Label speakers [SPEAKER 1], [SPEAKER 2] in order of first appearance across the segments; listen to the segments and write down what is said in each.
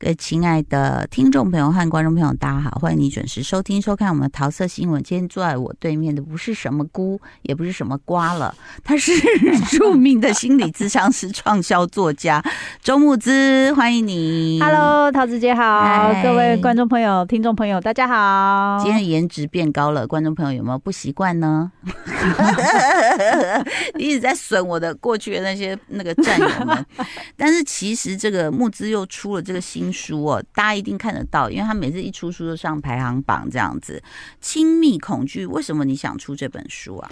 [SPEAKER 1] 各位亲爱的听众朋友和观众朋友，大家好，欢迎你准时收听收看我们的桃色新闻。今天坐在我对面的不是什么菇，也不是什么瓜了，他是著名的心理咨商师、畅销作家周木之，欢迎你。
[SPEAKER 2] Hello，桃子姐好，各位观众朋友、听众朋友，大家好。
[SPEAKER 1] 今天颜值变高了，观众朋友有没有不习惯呢？一直在损我的过去的那些那个战友们，但是其实这个木之又出了这个新。书哦，大家一定看得到，因为他每次一出书就上排行榜这样子。亲密恐惧，为什么你想出这本书啊？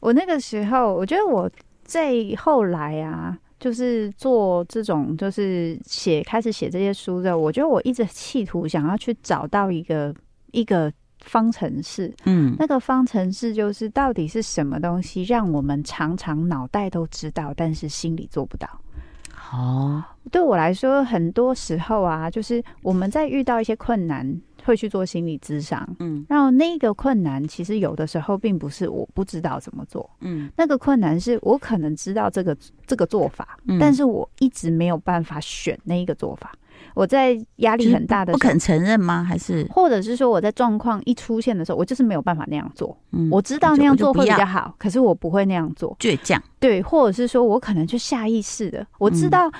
[SPEAKER 2] 我那个时候，我觉得我在后来啊，就是做这种，就是写开始写这些书的，我觉得我一直企图想要去找到一个一个方程式，嗯，那个方程式就是到底是什么东西，让我们常常脑袋都知道，但是心里做不到。哦，对我来说，很多时候啊，就是我们在遇到一些困难，会去做心理咨商。嗯，然后那个困难，其实有的时候并不是我不知道怎么做。嗯，那个困难是我可能知道这个这个做法，嗯，但是我一直没有办法选那一个做法。我在压力很大的
[SPEAKER 1] 不肯承认吗？还是
[SPEAKER 2] 或者是说我在状况一出现的时候，我就是没有办法那样做。嗯，我知道那样做会比较好，可是我不会那样做，
[SPEAKER 1] 倔强。
[SPEAKER 2] 对，或者是说我可能就下意识的，我知道。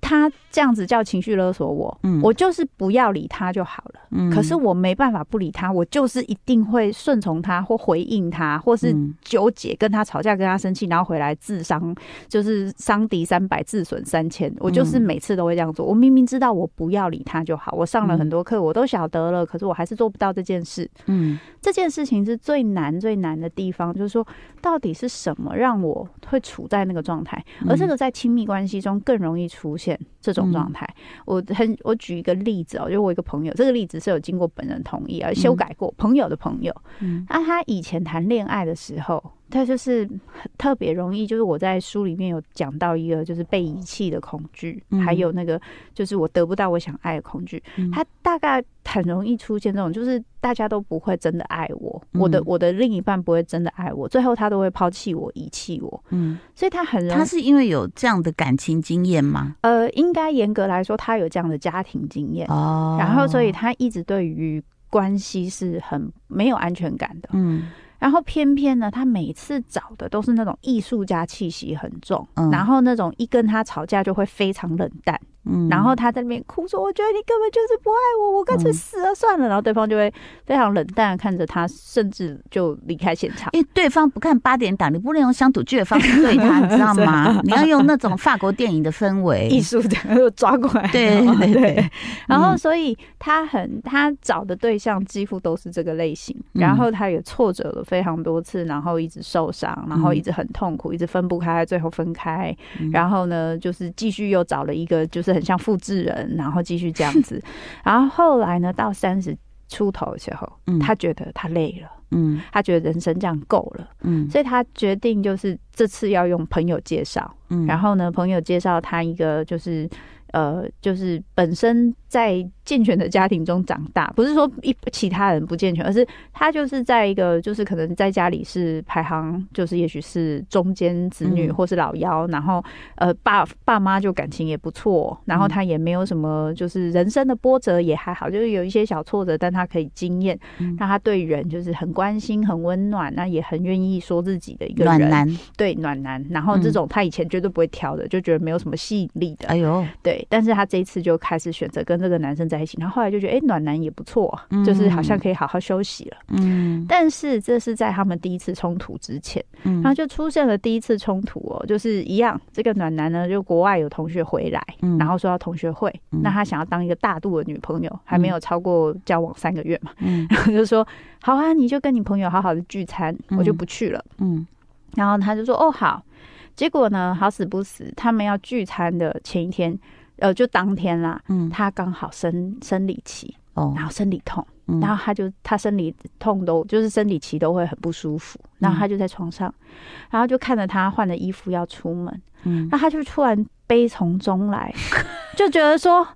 [SPEAKER 2] 他这样子叫情绪勒索我，嗯，我就是不要理他就好了。嗯，可是我没办法不理他，我就是一定会顺从他或回应他，或是纠结跟他吵架，跟他生气，然后回来自伤，就是伤敌三百，自损三千。我就是每次都会这样做。我明明知道我不要理他就好，我上了很多课，我都晓得了，可是我还是做不到这件事。嗯，这件事情是最难最难的地方，就是说到底是什么让我会处在那个状态，而这个在亲密关系中更容易出现。这种状态，我很我举一个例子哦，就我一个朋友，这个例子是有经过本人同意而修改过，朋友的朋友，嗯，那他以前谈恋爱的时候。他就是特别容易，就是我在书里面有讲到一个，就是被遗弃的恐惧，嗯、还有那个就是我得不到我想爱的恐惧。嗯、他大概很容易出现这种，就是大家都不会真的爱我，嗯、我的我的另一半不会真的爱我，最后他都会抛弃我、遗弃我。嗯，所以他很容易，
[SPEAKER 1] 他是因为有这样的感情经验吗？
[SPEAKER 2] 呃，应该严格来说，他有这样的家庭经验哦，然后所以他一直对于关系是很没有安全感的。嗯。然后偏偏呢，他每次找的都是那种艺术家气息很重，嗯、然后那种一跟他吵架就会非常冷淡。嗯，然后他在那边哭说：“我觉得你根本就是不爱我，我干脆死了算了。”然后对方就会非常冷淡看着他，甚至就离开现场。
[SPEAKER 1] 因为对方不看八点档，你不能用乡土剧的方式对他，你知道吗？你要用那种法国电影的氛围、
[SPEAKER 2] 艺术的抓过来。
[SPEAKER 1] 对对对。
[SPEAKER 2] 然后，所以他很他找的对象几乎都是这个类型。然后他也挫折了非常多次，然后一直受伤，然后一直很痛苦，一直分不开，最后分开。然后呢，就是继续又找了一个，就是。很像复制人，然后继续这样子，然后后来呢，到三十出头的时候，嗯，他觉得他累了，嗯，他觉得人生这样够了，嗯，所以他决定就是这次要用朋友介绍，嗯，然后呢，朋友介绍他一个就是。呃，就是本身在健全的家庭中长大，不是说一其他人不健全，而是他就是在一个就是可能在家里是排行，就是也许是中间子女或是老幺，嗯、然后呃爸爸妈就感情也不错，然后他也没有什么就是人生的波折也还好，就是有一些小挫折，但他可以经验，让、嗯、他对人就是很关心、很温暖，那也很愿意说自己的一个人。
[SPEAKER 1] 暖男，
[SPEAKER 2] 对暖男，然后这种他以前绝对不会挑的，就觉得没有什么吸引力的，
[SPEAKER 1] 哎呦，
[SPEAKER 2] 对。但是他这一次就开始选择跟这个男生在一起，然后后来就觉得，哎、欸，暖男也不错，嗯、就是好像可以好好休息了。嗯，但是这是在他们第一次冲突之前，嗯，然后就出现了第一次冲突哦，就是一样，这个暖男呢，就国外有同学回来，嗯、然后说要同学会，嗯、那他想要当一个大度的女朋友，还没有超过交往三个月嘛，嗯，然后就说，好啊，你就跟你朋友好好的聚餐，我就不去了，嗯，然后他就说，哦，好，结果呢，好死不死，他们要聚餐的前一天。呃，就当天啦，嗯，他刚好生生理期，哦，然后生理痛，嗯、然后他就他生理痛都就是生理期都会很不舒服，然后他就在床上，嗯、然后就看着他换了衣服要出门，嗯，那他就突然悲从中来，就觉得说，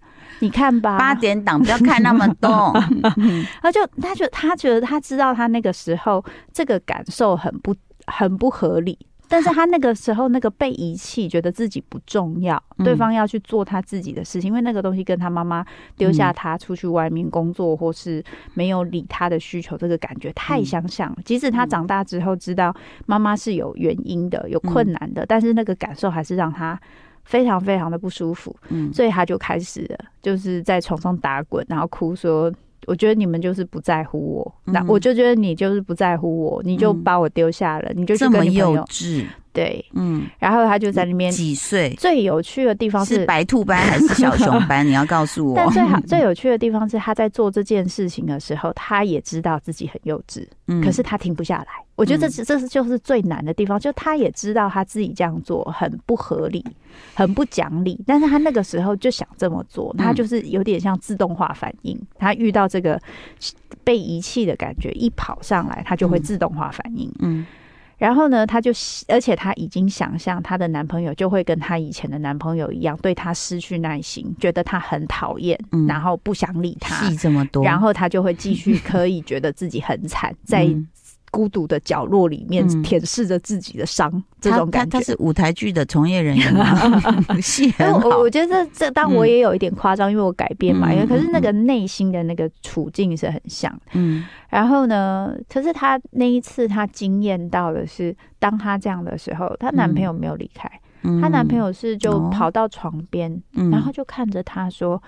[SPEAKER 2] 你看吧，
[SPEAKER 1] 八点档不要看那么多，
[SPEAKER 2] 他就他就他觉得他知道他那个时候这个感受很不很不合理。但是他那个时候那个被遗弃，觉得自己不重要，嗯、对方要去做他自己的事情，因为那个东西跟他妈妈丢下他出去外面工作，或是没有理他的需求，这个感觉太相像了。即使他长大之后知道妈妈是有原因的、有困难的，但是那个感受还是让他非常非常的不舒服。嗯，所以他就开始了，就是在床上打滚，然后哭说。我觉得你们就是不在乎我，那、嗯、我就觉得你就是不在乎我，你就把我丢下了，嗯、你就去跟你朋友。这么幼稚。对，嗯，然后他就在那边
[SPEAKER 1] 几岁？
[SPEAKER 2] 最有趣的地方是，
[SPEAKER 1] 是白兔班还是小熊班？你要告诉我。
[SPEAKER 2] 但最好 最有趣的地方是，他在做这件事情的时候，他也知道自己很幼稚，嗯，可是他停不下来。我觉得这是这是就是最难的地方，就他也知道他自己这样做很不合理，很不讲理，但是他那个时候就想这么做，他就是有点像自动化反应，他遇到这个被遗弃的感觉，一跑上来，他就会自动化反应，嗯。然后呢，她就，而且她已经想象她的男朋友就会跟她以前的男朋友一样，对她失去耐心，觉得她很讨厌，嗯、然后不想理她。
[SPEAKER 1] 戏这么多，
[SPEAKER 2] 然后她就会继续可以觉得自己很惨，在。孤独的角落里面舔舐着自己的伤，嗯、这种感觉。
[SPEAKER 1] 他，是舞台剧的从业人员？戏很好。
[SPEAKER 2] 我我觉得这这，当我也有一点夸张，嗯、因为我改编嘛，因为可是那个内心的那个处境是很像。嗯，然后呢，可是她那一次她惊艳到的是，当她这样的时候，她男朋友没有离开，她、嗯、男朋友是就跑到床边，嗯、然后就看着她说。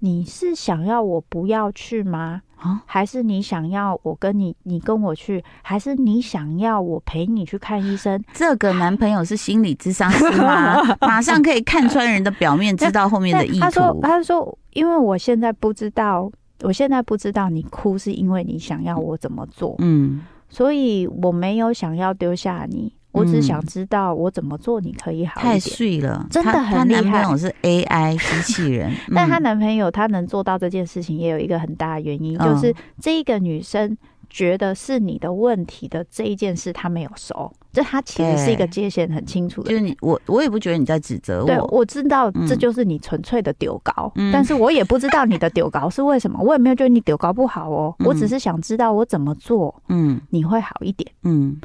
[SPEAKER 2] 你是想要我不要去吗？啊，还是你想要我跟你，你跟我去？还是你想要我陪你去看医生？
[SPEAKER 1] 这个男朋友是心理智商师吗？马上可以看穿人的表面，知道后面的意图。
[SPEAKER 2] 他说：“他说，因为我现在不知道，我现在不知道你哭是因为你想要我怎么做。嗯，所以我没有想要丢下你。”我只想知道我怎么做，你可以好一点。
[SPEAKER 1] 太碎了，
[SPEAKER 2] 真的很厉害。
[SPEAKER 1] 她男朋友是 AI 机器人，
[SPEAKER 2] 但她男朋友她能做到这件事情，也有一个很大的原因，就是这一个女生觉得是你的问题的这一件事，她没有熟。就她其实是一个界限很清楚的。
[SPEAKER 1] 就是你，我我也不觉得你在指责我。
[SPEAKER 2] 对，我知道这就是你纯粹的丢高，但是我也不知道你的丢高是为什么。我也没有觉得你丢高不好哦，我只是想知道我怎么做，嗯，你会好一点，嗯。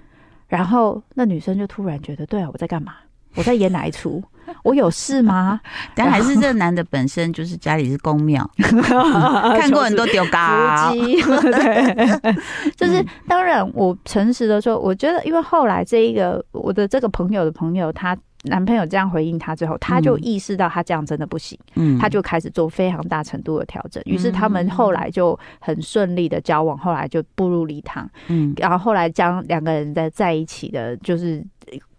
[SPEAKER 2] 然后那女生就突然觉得，对啊，我在干嘛？我在演哪一出？我有事吗？
[SPEAKER 1] 但还是这个男的本身就是家里是公庙，看过很多丢嘎。
[SPEAKER 2] 对，就是当然，我诚实的说，我觉得，因为后来这一个我的这个朋友的朋友，他。男朋友这样回应她之后，她就意识到她这样真的不行，嗯，她就开始做非常大程度的调整。于是他们后来就很顺利的交往，后来就步入礼堂，嗯，然后后来将两个人在在一起的，就是。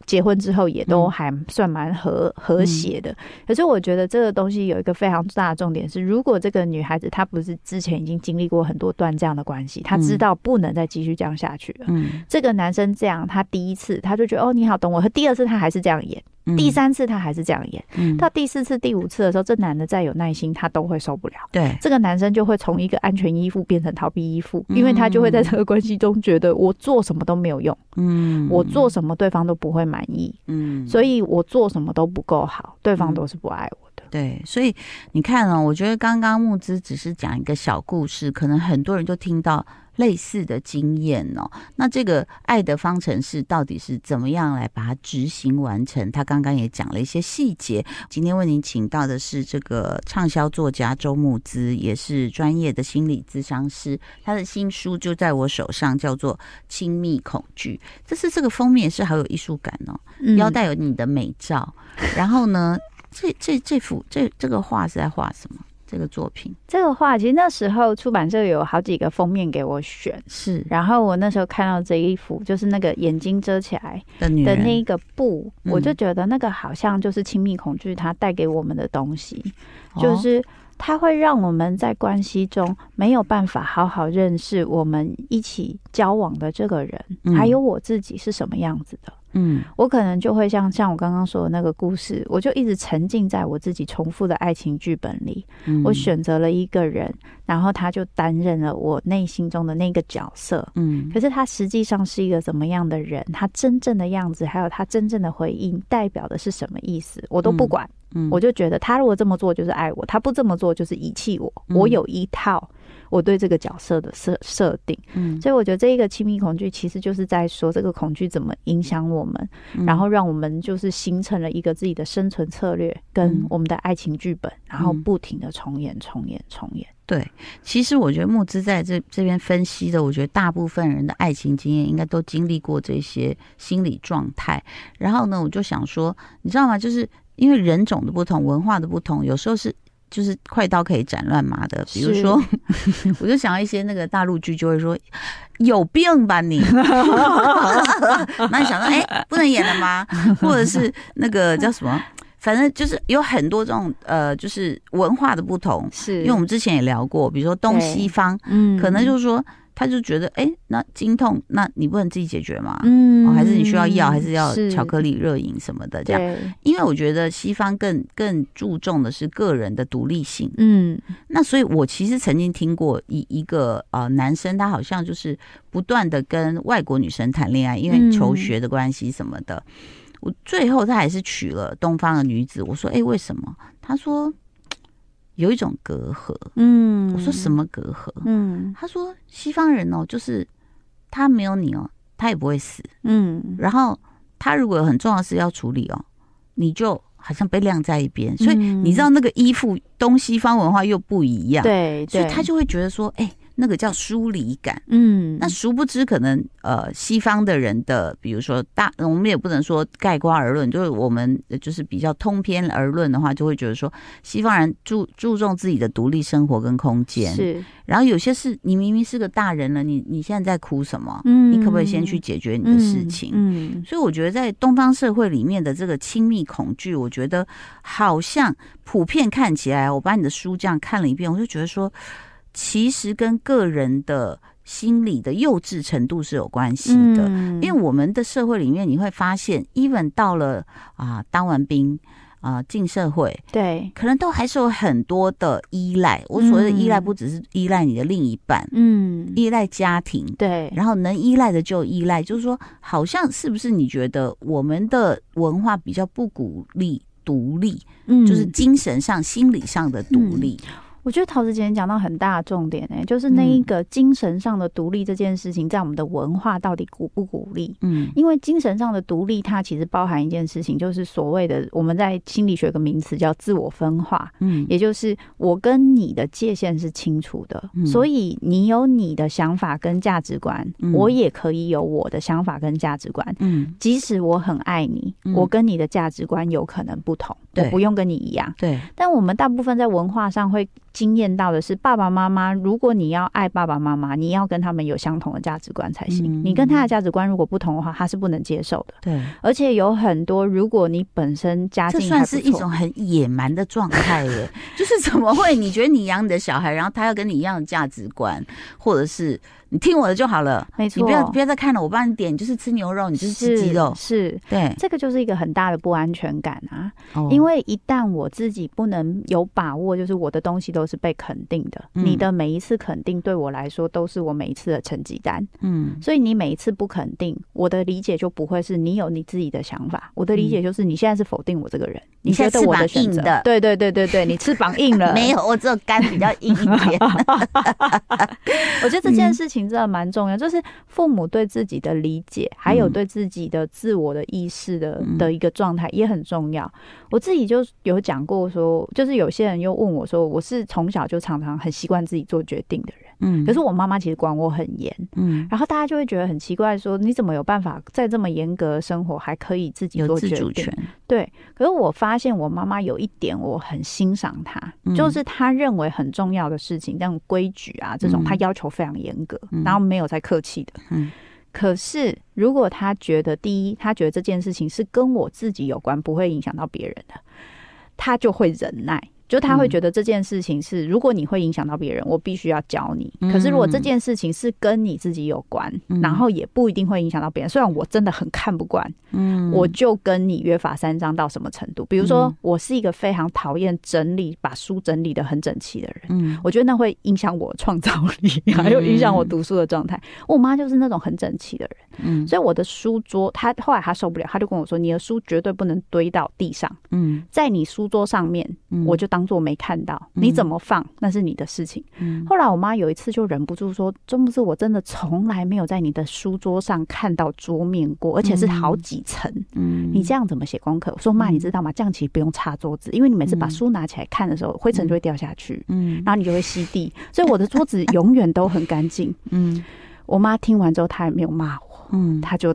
[SPEAKER 2] 结婚之后也都还算蛮和和谐的，可是我觉得这个东西有一个非常大的重点是，如果这个女孩子她不是之前已经经历过很多段这样的关系，她知道不能再继续这样下去了。嗯，这个男生这样，他第一次他就觉得哦，你好懂我，和第二次他还是这样演，第三次他还是这样演，到第四次、第五次的时候，这男的再有耐心，他都会受不了。对，这个男生就会从一个安全依附变成逃避依附，因为他就会在这个关系中觉得我做什么都没有用，嗯，我做什么对方都不会。满意，嗯，所以我做什么都不够好，对方都是不爱我的。
[SPEAKER 1] 嗯、对，所以你看啊、哦，我觉得刚刚木之只是讲一个小故事，可能很多人就听到。类似的经验哦，那这个爱的方程式到底是怎么样来把它执行完成？他刚刚也讲了一些细节。今天为您请到的是这个畅销作家周慕姿，也是专业的心理咨商师。他的新书就在我手上，叫做《亲密恐惧》。这是这个封面是好有艺术感哦，腰带有你的美照。然后呢，这这这幅这这个画是在画什么？这个作品，
[SPEAKER 2] 这个画其实那时候出版社有好几个封面给我选，是。然后我那时候看到这一幅，就是那个眼睛遮起来的的那一个布，我就觉得那个好像就是亲密恐惧它带给我们的东西，就是它会让我们在关系中没有办法好好认识我们一起交往的这个人，还有我自己是什么样子的。嗯，我可能就会像像我刚刚说的那个故事，我就一直沉浸在我自己重复的爱情剧本里。嗯，我选择了一个人，然后他就担任了我内心中的那个角色。嗯，可是他实际上是一个怎么样的人？他真正的样子，还有他真正的回应，代表的是什么意思？我都不管。嗯，我就觉得他如果这么做就是爱我，他不这么做就是遗弃我。我有一套。我对这个角色的设设定。嗯，所以我觉得这一个亲密恐惧其实就是在说这个恐惧怎么影响我们，嗯、然后让我们就是形成了一个自己的生存策略跟我们的爱情剧本，嗯、然后不停的重演、重演、重演。
[SPEAKER 1] 对，其实我觉得木之在这这边分析的，我觉得大部分人的爱情经验应该都经历过这些心理状态。然后呢，我就想说，你知道吗？就是因为人种的不同，文化的不同，有时候是就是快刀可以斩乱麻的。比如说，我就想到一些那个大陆剧，就会说有病吧你，那你想到哎，不能演了吗？或者是那个叫什么？反正就是有很多这种呃，就是文化的不同，是因为我们之前也聊过，比如说东西方，嗯，可能就是说他就觉得，哎、欸，那经痛，那你不能自己解决吗？嗯、哦，还是你需要药，还是要巧克力热饮什么的这样？因为我觉得西方更更注重的是个人的独立性，嗯，那所以我其实曾经听过一一个呃男生，他好像就是不断的跟外国女生谈恋爱，因为求学的关系什么的。嗯我最后他还是娶了东方的女子。我说：“哎，为什么？”他说：“有一种隔阂。”嗯，我说：“什么隔阂？”嗯，他说：“西方人哦，就是他没有你哦，他也不会死。嗯，然后他如果有很重要的事要处理哦，你就好像被晾在一边。所以你知道那个依附东西方文化又不一样。对，所以他就会觉得说：“哎。”那个叫疏离感，嗯，那殊不知可能呃，西方的人的，比如说大，我们也不能说概括而论，就是我们就是比较通篇而论的话，就会觉得说西方人注注重自己的独立生活跟空间，是。然后有些事，你明明是个大人了，你你现在在哭什么？嗯，你可不可以先去解决你的事情？嗯，嗯，所以我觉得在东方社会里面的这个亲密恐惧，我觉得好像普遍看起来，我把你的书这样看了一遍，我就觉得说。其实跟个人的心理的幼稚程度是有关系的，嗯、因为我们的社会里面，你会发现，even 到了啊当完兵啊进社会，对，可能都还是有很多的依赖。我所谓的依赖，不只是依赖你的另一半，嗯，依赖家庭，对，然后能依赖的就依赖。就是说，好像是不是你觉得我们的文化比较不鼓励独立，嗯，就是精神上、心理上的独立。嗯
[SPEAKER 2] 我觉得陶子姐讲到很大的重点呢、欸，就是那一个精神上的独立这件事情，在我们的文化到底鼓不鼓励？嗯，因为精神上的独立，它其实包含一件事情，就是所谓的我们在心理学有个名词叫自我分化。嗯，也就是我跟你的界限是清楚的，嗯、所以你有你的想法跟价值观，嗯、我也可以有我的想法跟价值观。嗯，即使我很爱你，嗯、我跟你的价值观有可能不同，对我不用跟你一样。对，但我们大部分在文化上会。惊艳到的是，爸爸妈妈，如果你要爱爸爸妈妈，你要跟他们有相同的价值观才行。嗯、你跟他的价值观如果不同的话，他是不能接受的。对，而且有很多，如果你本身家境，这算是
[SPEAKER 1] 一种很野蛮的状态耶。就是怎么会？你觉得你养你的小孩，然后他要跟你一样的价值观，或者是？你听我的就好了，没错。你不要不要再看了，我帮你点，你就是吃牛肉，你就是吃鸡肉，是，是对。这个就是一个很大的不安全感啊，哦、因为一旦我自己不能有把握，就是我的东西都是被肯定的，嗯、你的每一次肯定对我来说都是我每一次的成绩单，嗯。所以你每一次不肯定，我的理解就不会是你有你自己的想法，我的理解就是你现在是否定我这个人，嗯、你现在是我的选择，对对对对对，你翅膀硬了，
[SPEAKER 2] 没有，我只有肝比较硬一点。我觉得这件事情。真的蛮重要，就是父母对自己的理解，还有对自己的自我的意识的的一个状态也很重要。我自己就有讲过说，就是有些人又问我说，我是从小就常常很习惯自己做决定的人。嗯，可是我妈妈其实管我很严，嗯，然后大家就会觉得很奇怪，说你怎么有办法在这么严格的生活还可以自己做决定？有自主权。对，可是我发现我妈妈有一点我很欣赏她，嗯、就是她认为很重要的事情，像规矩啊这种，她要求非常严格，嗯、然后没有再客气的。嗯，可是如果她觉得第一，她觉得这件事情是跟我自己有关，不会影响到别人的，她就会忍耐。就他会觉得这件事情是，如果你会影响到别人，我必须要教你。可是如果这件事情是跟你自己有关，然后也不一定会影响到别人。虽然我真的很看不惯，嗯，我就跟你约法三章到什么程度？比如说，我是一个非常讨厌整理、把书整理的很整齐的人，嗯，我觉得那会影响我创造力，还有影响我读书的状态。我妈就是那种很整齐的人，嗯，所以我的书桌，她后来她受不了，她就跟我说：“你的书绝对不能堆到地上，嗯，在你书桌上面，我就当。”当做没看到，你怎么放那是你的事情。嗯、后来我妈有一次就忍不住说：“钟牧之，我真的从来没有在你的书桌上看到桌面过，而且是好几层。嗯，你这样怎么写功课？”我说：“妈，你知道吗？这样其实不用擦桌子，因为你每次把书拿起来看的时候，灰尘就会掉下去。嗯，然后你就会吸地，所以我的桌子永远都很干净。”嗯，我妈听完之后，她也没有骂我，嗯，她就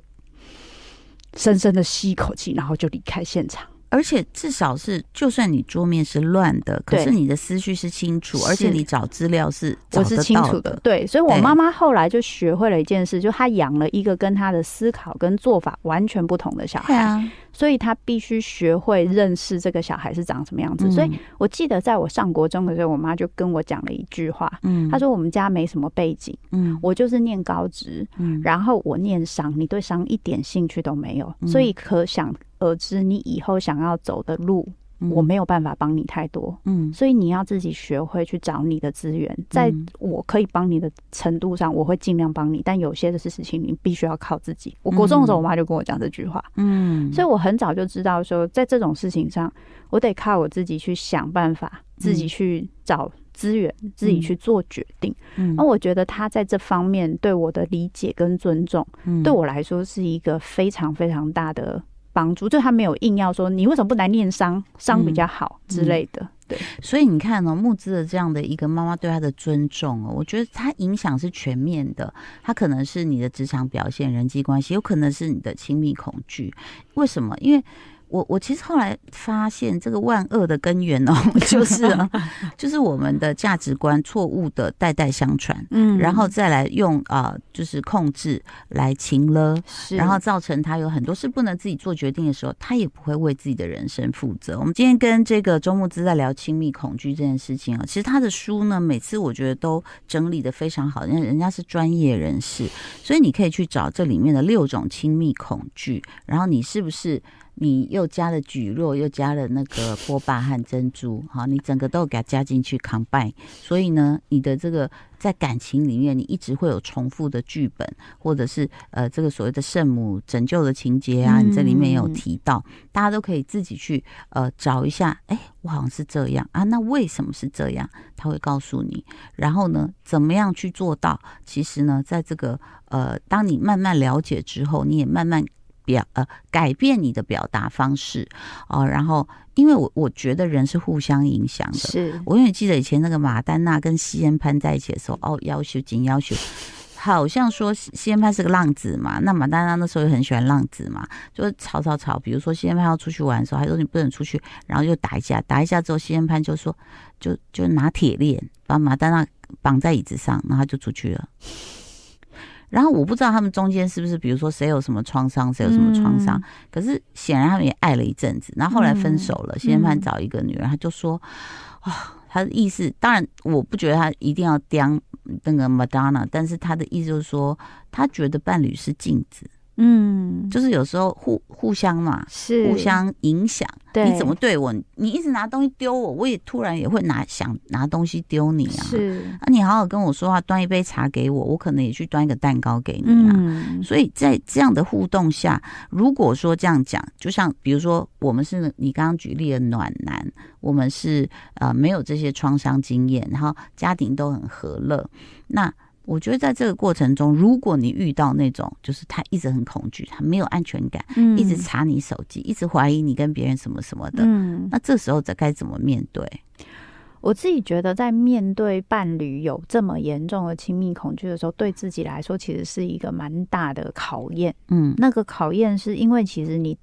[SPEAKER 2] 深深的吸一口气，然后就离开现场。
[SPEAKER 1] 而且至少是，就算你桌面是乱的，可是你的思绪是清楚，而且你找资料是
[SPEAKER 2] 我是清楚的。对，所以我妈妈后来就学会了一件事，就她养了一个跟她的思考跟做法完全不同的小孩，啊、所以她必须学会认识这个小孩是长什么样子。嗯、所以我记得在我上国中的时候，我妈就跟我讲了一句话，嗯，她说我们家没什么背景，嗯，我就是念高职，嗯，然后我念商，你对商一点兴趣都没有，嗯、所以可想。而知你以后想要走的路，我没有办法帮你太多，嗯，所以你要自己学会去找你的资源，在我可以帮你的程度上，我会尽量帮你，但有些的事情你必须要靠自己。我国中的时候，我妈就跟我讲这句话，嗯，所以我很早就知道说，在这种事情上，我得靠我自己去想办法，自己去找资源，自己去做决定。嗯，那我觉得他在这方面对我的理解跟尊重，对我来说是一个非常非常大的。帮助，就他没有硬要说你为什么不来念商，商比较好之类的。嗯嗯、对，
[SPEAKER 1] 所以你看呢、哦，募资的这样的一个妈妈对他的尊重哦，我觉得他影响是全面的。他可能是你的职场表现、人际关系，有可能是你的亲密恐惧。为什么？因为。我我其实后来发现，这个万恶的根源哦，就是啊就是我们的价值观错误的代代相传，嗯，然后再来用啊、呃，就是控制来情了，然后造成他有很多事不能自己做决定的时候，他也不会为自己的人生负责。我们今天跟这个周木之在聊亲密恐惧这件事情啊，其实他的书呢，每次我觉得都整理的非常好，因为人家是专业人士，所以你可以去找这里面的六种亲密恐惧，然后你是不是？你又加了蒟蒻，又加了那个波霸和珍珠，好，你整个都给它加进去 combine，所以呢，你的这个在感情里面，你一直会有重复的剧本，或者是呃这个所谓的圣母拯救的情节啊，你这里面有提到，嗯、大家都可以自己去呃找一下，哎，我好像是这样啊，那为什么是这样？他会告诉你，然后呢，怎么样去做到？其实呢，在这个呃，当你慢慢了解之后，你也慢慢。表呃改变你的表达方式哦，然后因为我我觉得人是互相影响的。是我永远记得以前那个马丹娜跟西恩潘在一起的时候，哦，要求紧要求，好像说西恩潘是个浪子嘛，那马丹娜那时候也很喜欢浪子嘛，就吵吵吵。比如说西恩潘要出去玩的时候，他说你不能出去，然后就打一架，打一架之后，西恩潘就说就就拿铁链把马丹娜绑在椅子上，然后就出去了。然后我不知道他们中间是不是，比如说谁有什么创伤，谁有什么创伤。嗯、可是显然他们也爱了一阵子，然后后来分手了。谢安潘找一个女人，他就说，啊、哦，他的意思，当然我不觉得他一定要当那个 Madonna，但是他的意思就是说，他觉得伴侣是镜子。嗯，就是有时候互互相嘛，是互相影响。对，你怎么对我，你一直拿东西丢我，我也突然也会拿想拿东西丢你啊。是啊，你好好跟我说话，端一杯茶给我，我可能也去端一个蛋糕给你啊。嗯，所以在这样的互动下，如果说这样讲，就像比如说我们是你刚刚举例的暖男，我们是呃没有这些创伤经验，然后家庭都很和乐，那。我觉得在这个过程中，如果你遇到那种就是他一直很恐惧，他没有安全感，嗯、一直查你手机，一直怀疑你跟别人什么什么的，嗯、那这时候该该怎么面对？
[SPEAKER 2] 我自己觉得，在面对伴侣有这么严重的亲密恐惧的时候，对自己来说其实是一个蛮大的考验。嗯，那个考验是因为其实你。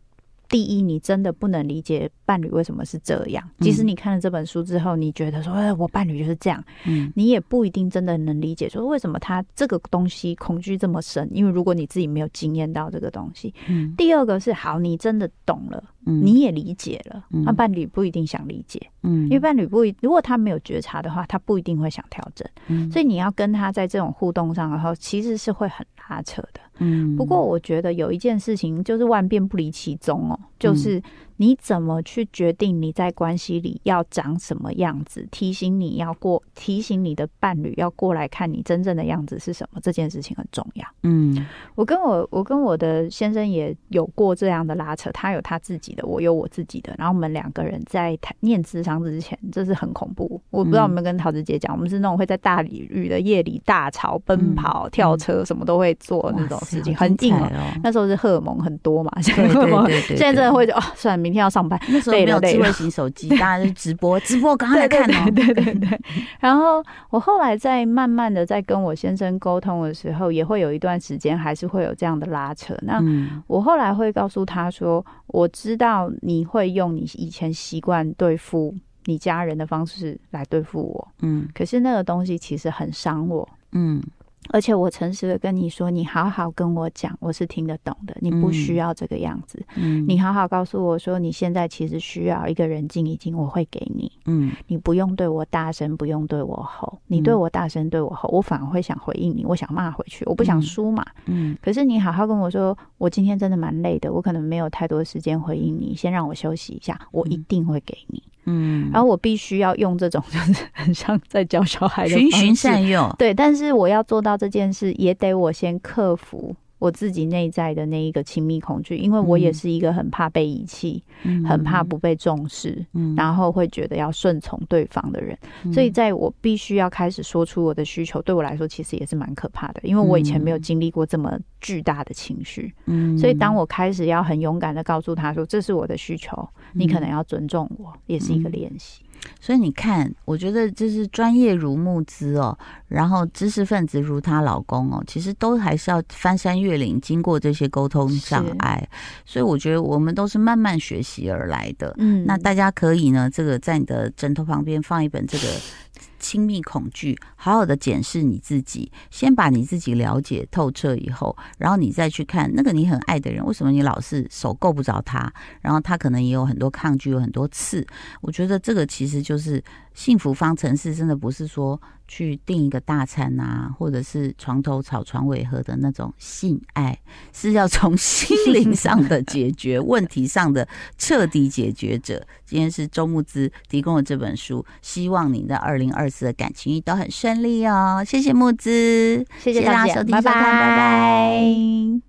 [SPEAKER 2] 第一，你真的不能理解伴侣为什么是这样。即使你看了这本书之后，你觉得说，哎，我伴侣就是这样，嗯，你也不一定真的能理解说为什么他这个东西恐惧这么深。因为如果你自己没有经验到这个东西，嗯，第二个是好，你真的懂了，嗯，你也理解了，那伴侣不一定想理解，嗯，因为伴侣不一，如果他没有觉察的话，他不一定会想调整，嗯，所以你要跟他在这种互动上，然后其实是会很拉扯的。嗯，不过我觉得有一件事情就是万变不离其宗哦。就是。你怎么去决定你在关系里要长什么样子？提醒你要过，提醒你的伴侣要过来看你真正的样子是什么？这件事情很重要。
[SPEAKER 1] 嗯，
[SPEAKER 2] 我跟我我跟我的先生也有过这样的拉扯，他有他自己的，我有我自己的。然后我们两个人在谈念智商之前，这是很恐怖。我不知道有没有跟桃子姐讲，我们是那种会在大雨的夜里大吵、奔跑、跳车，什么都会做那种事情，很硬哦。那时候是荷尔蒙很多嘛，现在荷尔蒙现在真的会哦，算了。明天要上班，
[SPEAKER 1] 那时候没有智慧型手机，当然是直播直播，刚刚在看
[SPEAKER 2] 对 对，对。然后我后来在慢慢的在跟我先生沟通的时候，也会有一段时间还是会有这样的拉扯。那我后来会告诉他说：“我知道你会用你以前习惯对付你家人的方式来对付我，嗯，可是那个东西其实很伤我，嗯。”而且我诚实的跟你说，你好好跟我讲，我是听得懂的。你不需要这个样子，嗯，你好好告诉我说，你现在其实需要一个人静一静，我会给你，嗯，你不用对我大声，不用对我吼，你对我大声对我吼，我反而会想回应你，我想骂回去，我不想输嘛，嗯。可是你好好跟我说，我今天真的蛮累的，我可能没有太多时间回应你，先让我休息一下，我一定会给你。嗯，然后我必须要用这种，就是很像在教小孩的
[SPEAKER 1] 循循善诱，
[SPEAKER 2] 对。但是我要做到这件事，也得我先克服我自己内在的那一个亲密恐惧，因为我也是一个很怕被遗弃、嗯、很怕不被重视、嗯，然后会觉得要顺从对方的人。嗯、所以，在我必须要开始说出我的需求，对我来说其实也是蛮可怕的，因为我以前没有经历过这么巨大的情绪。嗯，所以当我开始要很勇敢的告诉他说：“这是我的需求，你可能要尊重我。”也是一个练习。
[SPEAKER 1] 所以你看，我觉得就是专业如募资哦，然后知识分子如她老公哦，其实都还是要翻山越岭，经过这些沟通障碍。所以我觉得我们都是慢慢学习而来的。嗯，那大家可以呢，这个在你的枕头旁边放一本这个。亲密恐惧，好好的检视你自己，先把你自己了解透彻以后，然后你再去看那个你很爱的人，为什么你老是手够不着他？然后他可能也有很多抗拒，有很多刺。我觉得这个其实就是。幸福方程式真的不是说去订一个大餐啊，或者是床头吵床尾和的那种性爱，是要从心灵上的解决问题上的彻底解决者。今天是周慕姿提供的这本书，希望你在二零二四的感情运都很顺利哦。谢谢木子，
[SPEAKER 2] 谢谢大家收听，拜拜，拜拜。